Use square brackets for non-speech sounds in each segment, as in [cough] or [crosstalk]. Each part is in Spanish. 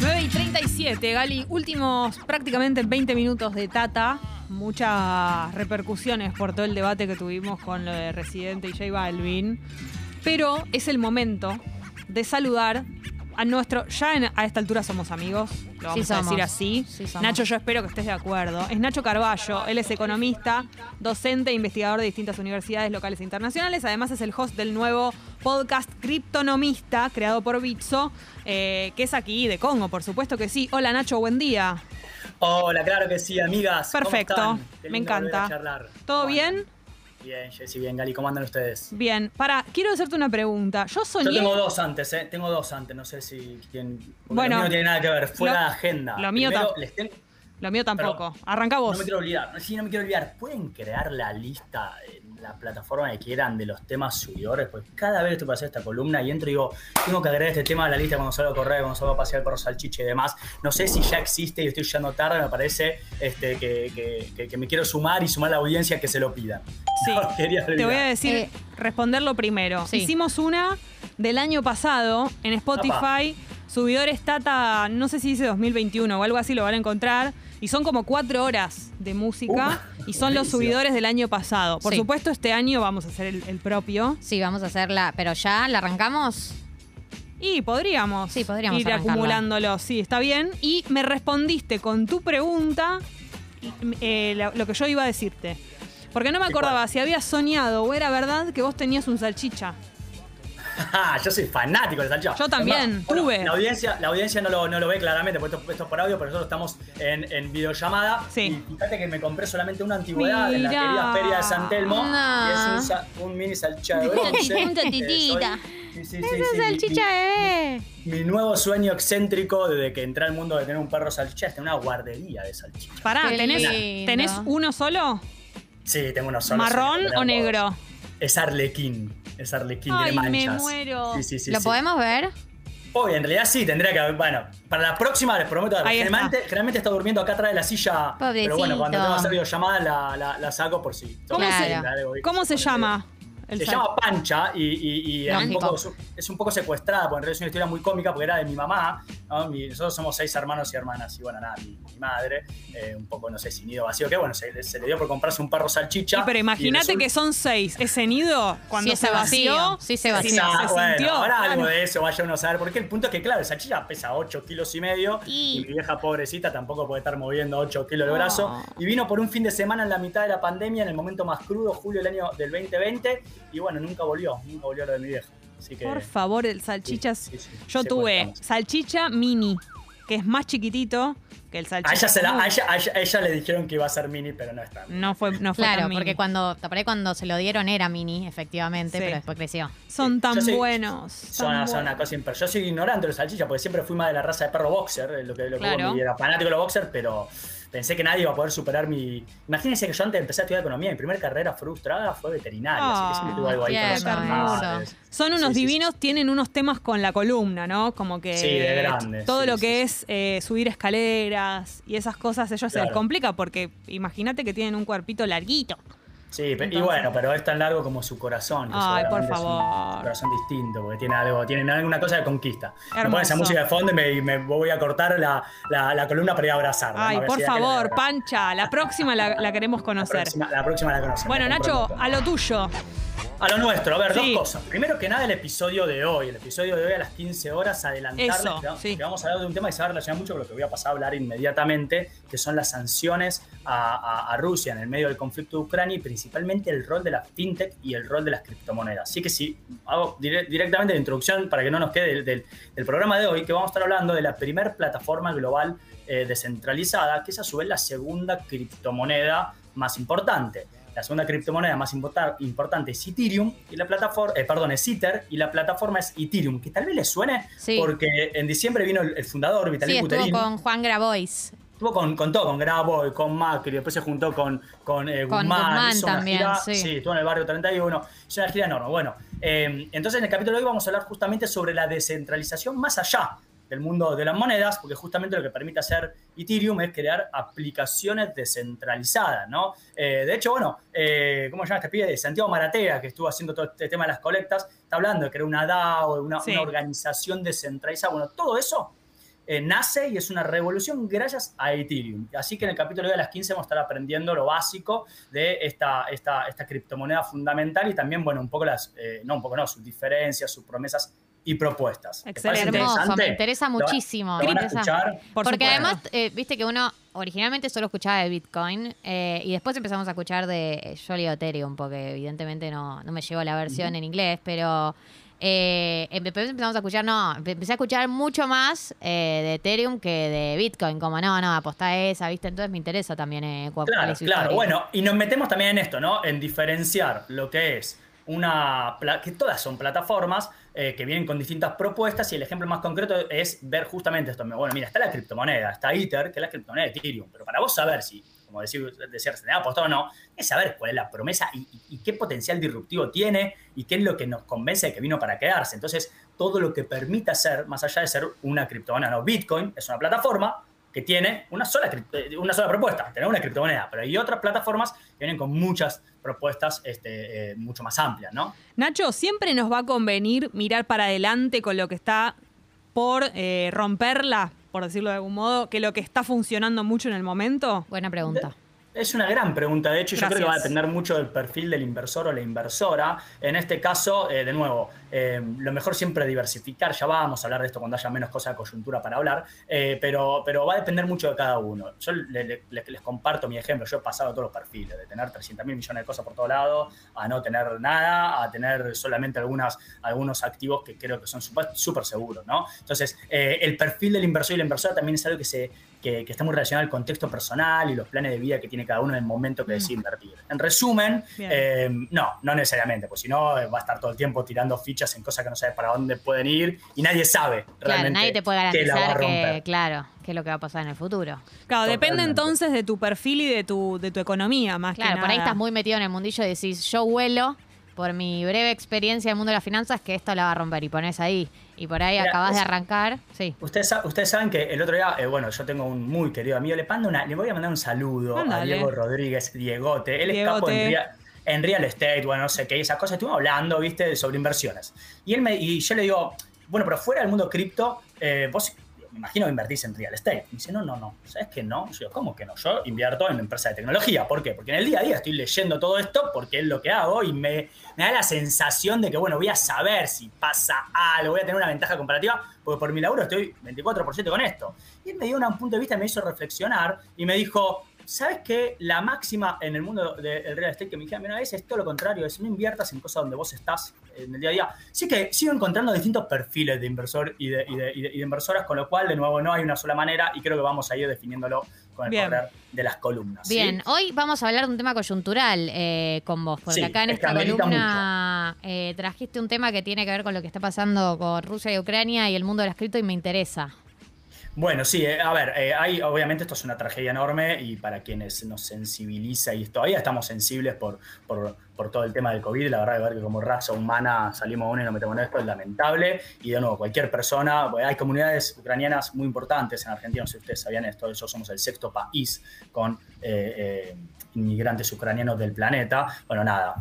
9 y 37, Gali. Últimos prácticamente 20 minutos de Tata. Muchas repercusiones por todo el debate que tuvimos con lo de Residente y J Balvin. Pero es el momento de saludar a nuestro. Ya en- a esta altura somos amigos, lo vamos Sí a decir así. Sí. Nacho, yo espero que estés de acuerdo. Es Nacho Carballo, él es economista, docente e investigador de distintas universidades locales e internacionales. Además, es el host del nuevo podcast Criptonomista, creado por Bitso, eh, que es aquí de Congo, por supuesto que sí. Hola, Nacho, buen día. Hola, claro que sí, amigas. ¿Cómo Perfecto, están? Me encanta. a charlar. ¿Todo ¿Cómo bien? Bien, Jessy, bien, Gali, ¿cómo andan ustedes? Bien, para, quiero hacerte una pregunta. Yo soñé. Yo tengo dos antes, ¿eh? Tengo dos antes, no sé si quién. Bueno, lo mío no tiene nada que ver, fuera lo- de agenda. lo mío Primero, les Lo mío tampoco. Pero Arranca vos. No me quiero olvidar, sí, no me quiero olvidar. ¿Pueden crear la lista la plataforma que quieran de los temas subidores? Pues cada vez que estoy para hacer esta columna y entro y digo, tengo que agregar este tema a la lista cuando salgo a correr, cuando salgo a pasear por salchiche y demás. No sé si ya existe y estoy llegando tarde, me parece este, que, que- que- que me quiero sumar y sumar a la audiencia que se lo pidan. Sí. [laughs] No, quería Te voy a decir, Eh, responderlo primero. sí. Hicimos una del año pasado en Spotify, subidores Tata, no sé si dice 2021 o algo así, lo van a encontrar. Y son como cuatro horas de música Uh, y son los subidores del año pasado. Por Sí. supuesto, este año vamos a hacer el, el propio. Sí, vamos a hacerla. Pero ya la arrancamos. Y podríamos, Sí, podríamos ir arrancarla. acumulándolo, sí, está bien. Y me respondiste con tu pregunta eh, lo, lo que yo iba a decirte. Porque no me ¿Qué acordaba si había soñado o era verdad que vos tenías un salchicha. [laughs] Yo soy fanático del salchicha. Yo también, bueno, tuve. La audiencia, la audiencia no, lo, no lo ve claramente, porque esto, esto es por audio, pero nosotros estamos en, en videollamada. Sí. Y fíjate que me compré solamente una antigüedad en la querida Feria de San Telmo. No. Y es un, mini salchicha de bronce. Un tatitita. Soy- sí, sí, sí, Esa sí, mi- salchicha bebé. Mi, mi nuevo sueño excéntrico desde que entré al mundo de tener un perro salchicha es tener una guardería de salchicha. Pará, ¿tenés. ¿tenés uno solo? Sí, tengo unos solos. ¿Marrón o negro? Es arlequín. Es arlequín, me muero. Sí, sí, sí, ¿Lo sí. podemos ver? Hoy, en realidad sí, tendría que haber. Bueno, para la próxima les prometo. Ahí está. Generalmente, generalmente está durmiendo acá atrás de la silla. Pero bueno, cuando tengo que hacer videollamada la, la, la saco por si. ¿Cómo se- la debo ir. ¿Cómo se llama? El Se llama Pancha y, y- y es, un poco, es un poco secuestrada, porque en realidad es una historia muy cómica porque era de mi mamá. ¿no? Mi- nosotros somos seis hermanos y hermanas, y bueno, nada, mi, mi madre, eh, un poco, no sé si nido vacío, que bueno, se, se le dio por comprarse un perro salchicha. Sí, pero imagínate que son seis. Ese nido, cuando Sí, se vació, vacío. Sí, se vació. se bueno, sintió. ahora algo de eso vaya uno a saber. Porque el punto es que, claro, el salchicha pesa 8 kilos y medio. Y- Y, mi vieja pobrecita tampoco puede estar moviendo 8 kilos de brazo. Y vino por un fin de semana en la mitad de la pandemia, en el momento más crudo, julio del año del 2020. Y bueno, nunca volvió, nunca volvió lo de mi vieja. Así que. Por favor, el salchichas. Sí, sí, sí. Yo tuve salchicha mini, que es más chiquitito que el salchicha. A ella, se la- a ella- a ella- a ella le dijeron que iba a ser mini, pero no está. No fue, no fue Claro, tan mini. porque cuando, por ahí cuando se lo dieron era mini, efectivamente, Sí. pero después creció. Son tan soy- buenos. Son, tan son una cosa imper- Yo soy ignorante de los salchichas porque siempre fui más de la raza de perro boxer, eh, lo que, lo que Claro. era fanático de los boxer, pero pensé que nadie iba a poder superar mi. Imagínense que yo antes empezar a estudiar economía, mi primera carrera frustrada fue veterinaria, así que siempre tuve algo ahí con los animales. Son unos Sí, sí, sí. divinos, tienen unos temas con la columna, ¿no? Como que Sí, de grandes, todo lo que es eh, subir escaleras y esas cosas, ellos se les complica porque imagínate que tienen un cuerpito larguito. Sí, pe- y Entonces- bueno, pero es tan largo como su corazón. que Ay, por seguramente es un- favor. corazón distinto, porque tiene algo, tiene alguna cosa de conquista. Me Hermoso. ponen esa música de fondo y me, voy a cortar la, la- la columna para ir a abrazarla. Ay, por favor, abrazar. Pancha, la próxima la, la queremos conocer. próxima, la próxima la conocemos. Bueno, Nacho, a lo tuyo. A lo nuestro, a ver, Sí. dos cosas. Primero que nada, el episodio de hoy. El episodio de hoy a las 15 horas, adelantarles Eso, que, sí. que vamos a hablar de un tema que se va a relacionar mucho con lo que voy a pasar a hablar inmediatamente, que son las sanciones a, a- a Rusia en el medio del conflicto de Ucrania y principalmente el rol de la fintech y el rol de las criptomonedas. Así que si hago dire- directamente la introducción para que no nos quede del, del- del programa de hoy, que vamos a estar hablando de la primer plataforma global eh, descentralizada, que es a su vez la segunda criptomoneda más importante. La segunda criptomoneda más importa- importante es Ethereum y la plataforma, eh, perdón, es Ether y la plataforma es Ethereum, que tal vez les suene Sí. porque en diciembre vino el, el fundador, Vitalik Sí, estuvo Buterin. con Juan Grabois. Estuvo con, con todo, con Graboy, con Macri, después se juntó con, con eh, Con Guzmán. Guzmán hizo una también, gira- sí. estuvo en el barrio 31. Es una gira enorme. Bueno, eh, entonces en el capítulo de hoy vamos a hablar justamente sobre la descentralización más allá del mundo de las monedas, porque justamente lo que permite hacer Ethereum es crear aplicaciones descentralizadas, ¿no? Eh, de hecho, bueno, eh, ¿cómo se llama este pibe? Santiago Maratea, que estuvo haciendo todo este tema de las colectas, está hablando de crear una DAO, una, una organización descentralizada. Bueno, todo eso eh, nace y es una revolución gracias a Ethereum. Así que en el capítulo de las 15 vamos a estar aprendiendo lo básico de esta, esta, esta criptomoneda fundamental y también, bueno, un poco las, eh, no un poco no, sus diferencias, sus promesas y propuestas. Excelente. Hermoso, me interesa muchísimo. Porque además, eh, viste que uno originalmente solo escuchaba de Bitcoin y después empezamos a escuchar de Jolly Ethereum, porque evidentemente no, no me llegó la versión en inglés, pero eh, empezamos a escuchar, no, empecé a escuchar mucho más eh, de Ethereum que de Bitcoin, como no, no, aposta esa, ¿viste? Entonces me interesa también eh, Claro, claro, bueno, y nos metemos también en esto, ¿no? En diferenciar lo que es una, que todas son plataformas eh, que vienen con distintas propuestas y el ejemplo más concreto es ver justamente esto. Bueno, mira, está la criptomoneda, está Ether, que es la criptomoneda de Ethereum, pero para vos saber si como decir, decir se apostado o no, es saber cuál es la promesa y, qué potencial disruptivo tiene y qué es lo que nos convence de que vino para quedarse. Entonces, todo lo que permita ser, más allá de ser una criptomoneda, no, Bitcoin es una plataforma que tiene una sola, eh, una sola propuesta, tener una criptomoneda, pero hay otras plataformas que vienen con muchas propuestas este, eh, mucho más amplias, ¿no? Nacho, siempre nos va a convenir mirar para adelante con lo que está por eh, romperla por decirlo de algún modo, que lo que está funcionando mucho en el momento? Buena pregunta. Es una gran pregunta, de hecho yo creo que va a depender mucho del perfil del inversor o la inversora. En este caso, eh, de nuevo, eh, lo mejor siempre es diversificar, ya vamos a hablar de esto cuando haya menos cosas de coyuntura para hablar, eh, pero, pero va a depender mucho de cada uno. Yo les comparto mi ejemplo, yo he pasado todos los perfiles, de tener 300 mil millones de cosas por todos lados, a no tener nada, a tener solamente algunas, algunos activos que creo que son súper seguros, ¿no? Entonces, el perfil del inversor y la inversora también es algo que se que, está muy relacionado al contexto personal y los planes de vida que tiene cada uno en el momento que mm. decide invertir. En resumen, eh, no, no necesariamente, pues si no va a estar todo el tiempo tirando fichas en cosas que no sabes para dónde pueden ir y nadie sabe claro, nadie te puede garantizar que, claro, qué es lo que va a pasar en el futuro. Claro, depende entonces de tu perfil y de tu, de tu economía más claro, que por ahí estás muy metido en el mundillo y decís, yo vuelo por mi breve experiencia en el mundo de las finanzas que esto la va a romper y pones ahí y por ahí acabas de arrancar. Sí. Ustedes, ustedes saben que el otro día, eh, bueno, yo tengo un muy querido amigo, le, mando una, le voy a mandar un saludo a Diego Rodríguez, Diegote. Él es capo en real, estate, bueno, no sé qué, esas cosas. Estuvimos hablando, viste, sobre inversiones. Y, él me, y yo le digo, bueno, pero fuera del mundo cripto, eh, vos me imagino que invertís en real estate. Me dice, no, no, no, ¿sabes que no? Yo ¿cómo que no? Yo invierto en empresa de tecnología. ¿Por qué? Porque en el día a día estoy leyendo todo esto porque es lo que hago y me, da la sensación de que, bueno, voy a saber si pasa algo, voy a tener una ventaja comparativa, porque por mi laburo estoy 24% con esto. Y él me dio un punto de vista, me hizo reflexionar y me dijo, ¿Sabes qué? La máxima en el mundo del real estate que me dijeron una vez es todo lo contrario, es no inviertas en cosas donde vos estás en el día a día. Sí que sigo encontrando distintos perfiles de inversor y de, y de, inversoras, con lo cual, de nuevo, no hay una sola manera y creo que vamos a ir definiéndolo con el correr de las columnas. Bien, hoy vamos a hablar de un tema coyuntural eh, con vos, porque acá en esta columna eh, trajiste un tema que tiene que ver con lo que está pasando con Rusia y Ucrania y el mundo de las cripto y me interesa. Bueno, sí, eh, a ver, eh, hay, obviamente esto es una tragedia enorme y para quienes nos sensibiliza y todavía estamos sensibles por, por, todo el tema del COVID, la verdad, de ver que como raza humana salimos uno y nos metemos en esto es lamentable. Y de nuevo, cualquier persona, hay comunidades ucranianas muy importantes en Argentina, no sé si ustedes sabían esto, eso somos el sexto país con eh, inmigrantes ucranianos del planeta. Bueno, nada,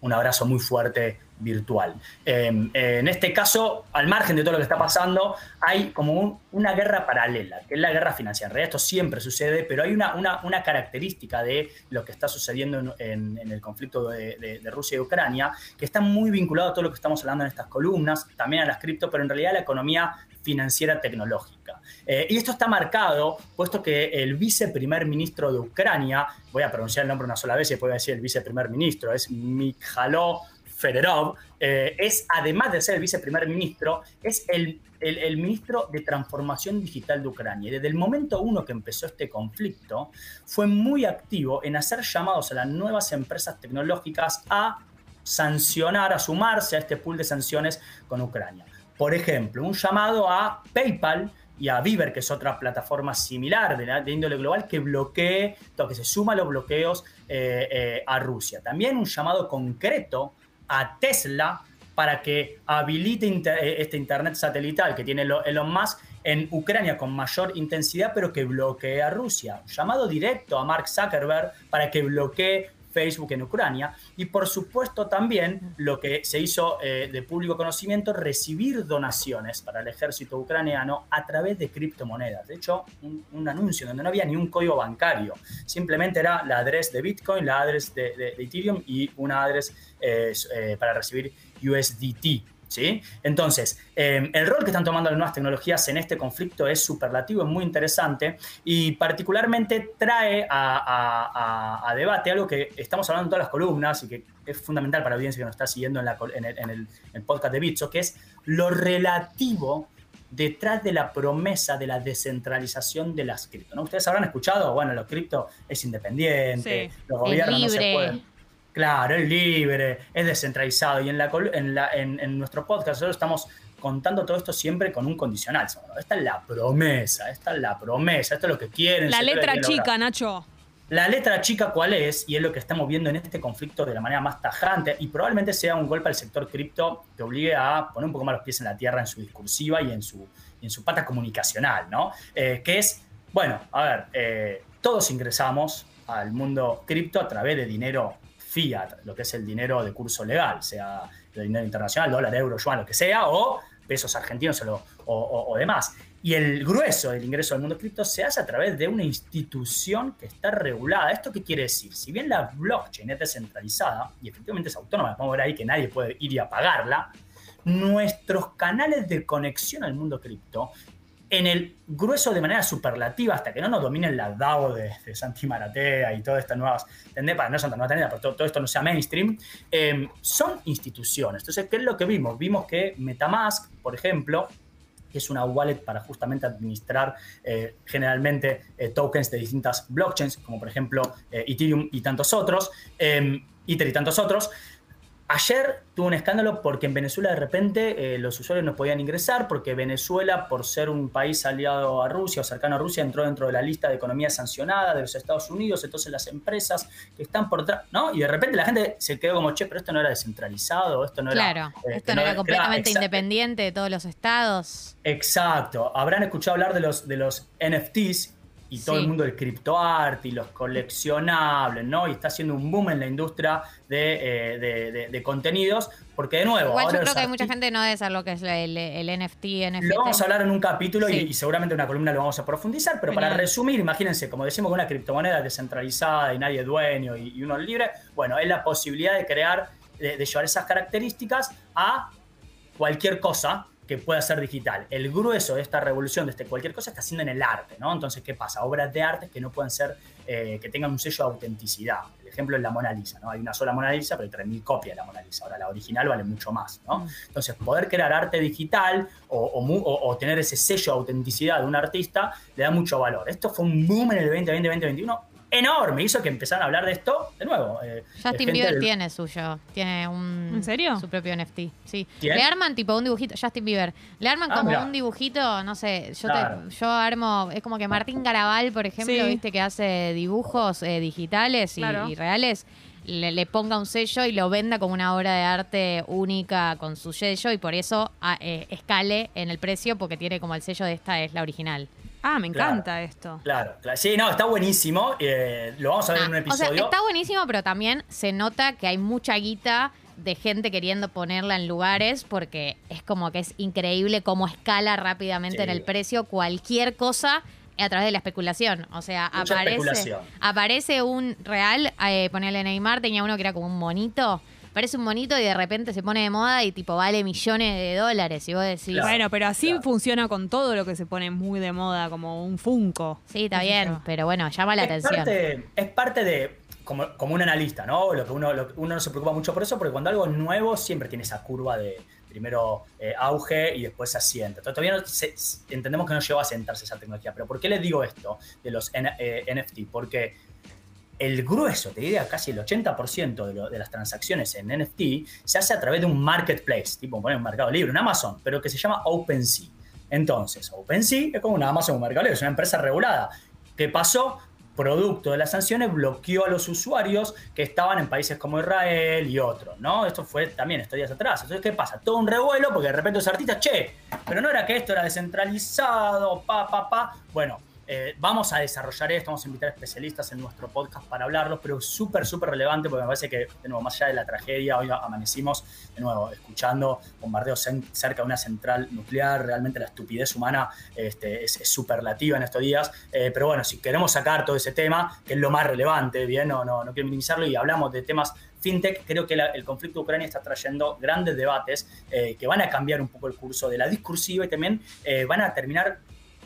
un abrazo muy fuerte virtual. Em, en este caso, al margen de todo lo que está pasando, hay como una guerra paralela, que es la guerra financiera. En realidad esto siempre sucede, pero hay una, una, característica de lo que está sucediendo en, el conflicto de, Rusia y Ucrania, que está muy vinculado a todo lo que estamos hablando en estas columnas, también a las cripto, pero en realidad a la economía financiera tecnológica. Eh, y esto está marcado, puesto que el viceprimer ministro de Ucrania, voy a pronunciar el nombre una sola vez y después voy a decir el viceprimer ministro, es Mikhailo Federov, eh, es, además de ser el viceprimer ministro, es el, el, ministro de Transformación Digital de Ucrania. Y desde el momento uno que empezó este conflicto, fue muy activo en hacer llamados a las nuevas empresas tecnológicas a sancionar, a sumarse a este pool de sanciones con Ucrania. Por ejemplo, un llamado a PayPal y a Viver, que es otra plataforma similar de, índole global, que bloquee, que se suma a los bloqueos eh, eh, a Rusia. También un llamado concreto a Tesla para que habilite eh, este Internet satelital que tiene Elon Musk en Ucrania con mayor intensidad, pero que bloquee a Rusia. Llamado directo a Mark Zuckerberg para que bloquee Facebook en Ucrania. Y por supuesto también lo que se hizo eh, de público conocimiento, recibir donaciones para el ejército ucraniano a través de criptomonedas. De hecho, un, anuncio donde no había ni un código bancario, simplemente era la adres de Bitcoin, la adres de, Ethereum y una adres eh, eh, para recibir USDT. ¿Sí? Entonces, em, el rol que están tomando las nuevas tecnologías en este conflicto es superlativo, es muy interesante y particularmente trae a, debate algo que estamos hablando en todas las columnas y que es fundamental para la audiencia que nos está siguiendo en, el, podcast de Bitso, que es lo relativo detrás de la promesa de la descentralización de las cripto. ¿no? Ustedes habrán escuchado, bueno, los cripto es independiente, los gobiernos no se pueden Claro, es libre, es descentralizado. Y en, la, en, nuestro podcast nosotros estamos contando todo esto siempre con un condicional. Esta es la promesa, esta es la promesa, esto es lo que quieren. La letra chica, Nacho. La letra chica, ¿cuál es? Y es lo que estamos viendo en este conflicto de la manera más tajante y probablemente sea un golpe al sector cripto que obligue a poner un poco más los pies en la tierra en su discursiva y en su, en su pata comunicacional, ¿no? Eh, que es, bueno, a ver, eh, todos ingresamos al mundo cripto a través de dinero fiat, lo que es el dinero de curso legal, sea el dinero internacional, dólar, euro, yuan, lo que sea, o pesos argentinos o, demás. Y el grueso del ingreso al mundo cripto se hace a través de una institución que está regulada. ¿Esto qué quiere decir? Si bien la blockchain es descentralizada y efectivamente es autónoma, vamos a ver ahí que nadie puede ir y apagarla, nuestros canales de conexión al mundo cripto en el grueso de manera superlativa, hasta que no nos dominen la DAO de, de Santi Maratea y todas estas nuevas tendencias, no tan nuevas tendencias, pero todo, esto no sea mainstream, em, son instituciones. Entonces, ¿qué es lo que vimos? Vimos que Metamask, por ejemplo, que es una wallet para justamente administrar eh, generalmente eh, tokens de distintas blockchains, como por ejemplo eh, Ethereum y tantos otros, em, Ether y tantos otros, Ayer tuvo un escándalo porque en Venezuela de repente eh, los usuarios no podían ingresar porque Venezuela, por ser un país aliado a Rusia o cercano a Rusia, entró dentro de la lista de economía sancionada de los Estados Unidos, entonces las empresas que están por detrás, ¿no? Y de repente la gente se quedó como, che, pero esto no era descentralizado, esto no era... Claro, eh, esto no, era completamente independiente de todos los estados. Exacto. Habrán escuchado hablar de los, de los NFTs, y todo el mundo del criptoarte y los coleccionables, ¿no? Y está haciendo un boom en la industria de, eh, de, contenidos, porque de nuevo... Igual yo creo que hay mucha gente no debe saber lo que es el, NFT, NFT. Lo vamos a hablar en un capítulo y, seguramente en una columna lo vamos a profundizar, pero para resumir, imagínense, como decimos, una criptomoneda descentralizada y nadie es dueño y, uno es libre, bueno, es la posibilidad de crear, de llevar esas características a cualquier cosa que pueda ser digital. El grueso de esta revolución, de este cualquier cosa, está haciendo en el arte, ¿no? Entonces, ¿qué pasa? Obras de arte que no pueden ser, eh, que tengan un sello de autenticidad. El ejemplo es la Mona Lisa, ¿no? Hay una sola Mona Lisa, pero hay 3.000 copias de la Mona Lisa. Ahora, la original vale mucho más, ¿no? Mm. Entonces, poder crear arte digital o, tener ese sello de autenticidad de un artista le da mucho valor. Esto fue un boom en el 2020, 2021 enorme. Hizo que empezaran a hablar de esto de nuevo. Eh, Justin Bieber tiene suyo. Tiene un. ¿En serio? Su propio NFT. Sí. Le arman tipo un dibujito. Justin Bieber. Le arman ah, como un dibujito, no sé. Yo, yo armo. Es como que Martín Garabal, por ejemplo, viste que hace dibujos eh, digitales y, reales. Le, ponga un sello y lo venda como una obra de arte única con su sello y por eso ah, eh, escale en el precio porque tiene como el sello de esta es la original. Ah, me encanta esto. Claro, claro, sí, no, está buenísimo. Eh, lo vamos a ver en un episodio. O sea, está buenísimo, pero también se nota que hay mucha guita de gente queriendo ponerla en lugares porque es como que es increíble cómo escala rápidamente en el precio cualquier cosa a través de la especulación. O sea, aparece, aparece un real, eh, ponerle Neymar, tenía uno que era como un monito parece un monito y de repente se pone de moda y tipo vale millones de dólares. Y vos decís. bueno, pero así funciona con todo lo que se pone muy de moda, como un Funko. Sí, está bien, pero bueno, llama la atención. es parte de. Como, un analista, ¿no? Lo que uno, uno no se preocupa mucho por eso, porque cuando algo es nuevo siempre tiene esa curva de primero eh, auge y después se asienta. Todavía no, entendemos que no llegó a sentarse esa tecnología. Pero ¿por qué les digo esto de los NFT? Eh, porque el grueso, te diría casi el 80% de, las transacciones en NFT se hace a través de un marketplace, tipo un mercado libre, un Amazon, pero que se llama OpenSea. Entonces, OpenSea es como una Amazon, un mercado libre, es una empresa regulada. ¿Qué pasó? producto de las sanciones, bloqueó a los usuarios que estaban en países como Israel y otros, ¿no? Esto fue también estos días atrás. Entonces, ¿qué pasa? Todo un revuelo porque de repente los artistas, che, pero no era que esto era descentralizado, pa, pa, pa. Bueno, eh, vamos a desarrollar esto, vamos a invitar especialistas en nuestro podcast para hablarlo, pero súper, súper relevante porque me parece que, de nuevo, más allá de la tragedia, hoy amanecimos, de nuevo, escuchando bombardeos cerca de una central nuclear, realmente la estupidez humana este, es, superlativa en estos días, eh, pero bueno, si queremos sacar todo ese tema, que es lo más relevante, bien, no, no, no quiero minimizarlo, y hablamos de temas fintech, creo que el conflicto de Ucrania está trayendo grandes debates eh, que van a cambiar un poco el curso de la discursiva y también van a terminar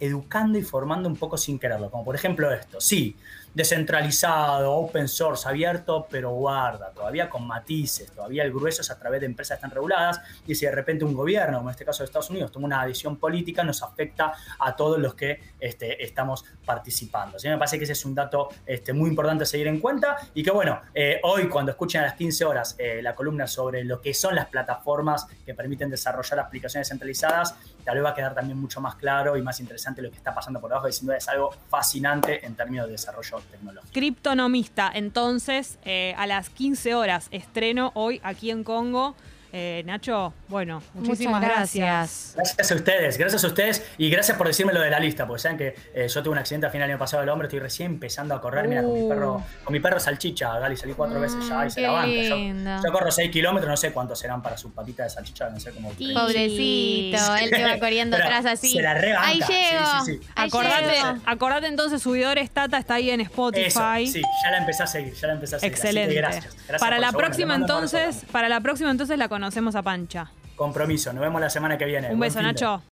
educando y formando un poco sin quererlo. Como por ejemplo esto, sí, descentralizado, open source, abierto, pero guarda, todavía con matices, todavía el grueso es a través de empresas tan reguladas y si de repente un gobierno, como en este caso de Estados Unidos, toma una decisión política, nos afecta a todos los que este, estamos participando. Así me parece que ese es un dato este, muy importante a seguir en cuenta y que bueno, eh, hoy cuando escuchen a las 15 horas eh, la columna sobre lo que son las plataformas que permiten desarrollar aplicaciones centralizadas, tal vez va a quedar también mucho más claro y más interesante lo que está pasando por abajo, y sin duda es algo fascinante en términos de desarrollo Criptonomista, entonces, eh, a las 15 horas, estreno hoy aquí en Congo. Eh, Nacho, bueno, muchísimas gracias. gracias. a ustedes, gracias a ustedes y gracias por decirme lo de la lista, porque saben que eh, yo tuve un accidente a final del año pasado del hombre, estoy recién empezando a correr, mira, con mi perro, uh. con mi perro salchicha, Gali, salí cuatro mm, veces ya y se la banca. Yo, corro 6 kilómetros, no sé cuántos serán para su patita de salchicha, no sé cómo. Pobrecito, él te va corriendo atrás así. Se la rebanca. Ahí llego. Sí, acordate, acordate entonces, subidores Tata está ahí en Spotify. sí, ya la empecé a seguir, ya la empecé a seguir. Excelente. gracias, para la próxima entonces, para la próxima entonces la conocemos a Pancha. Compromiso. Nos vemos la semana que viene. Un beso, Nacho.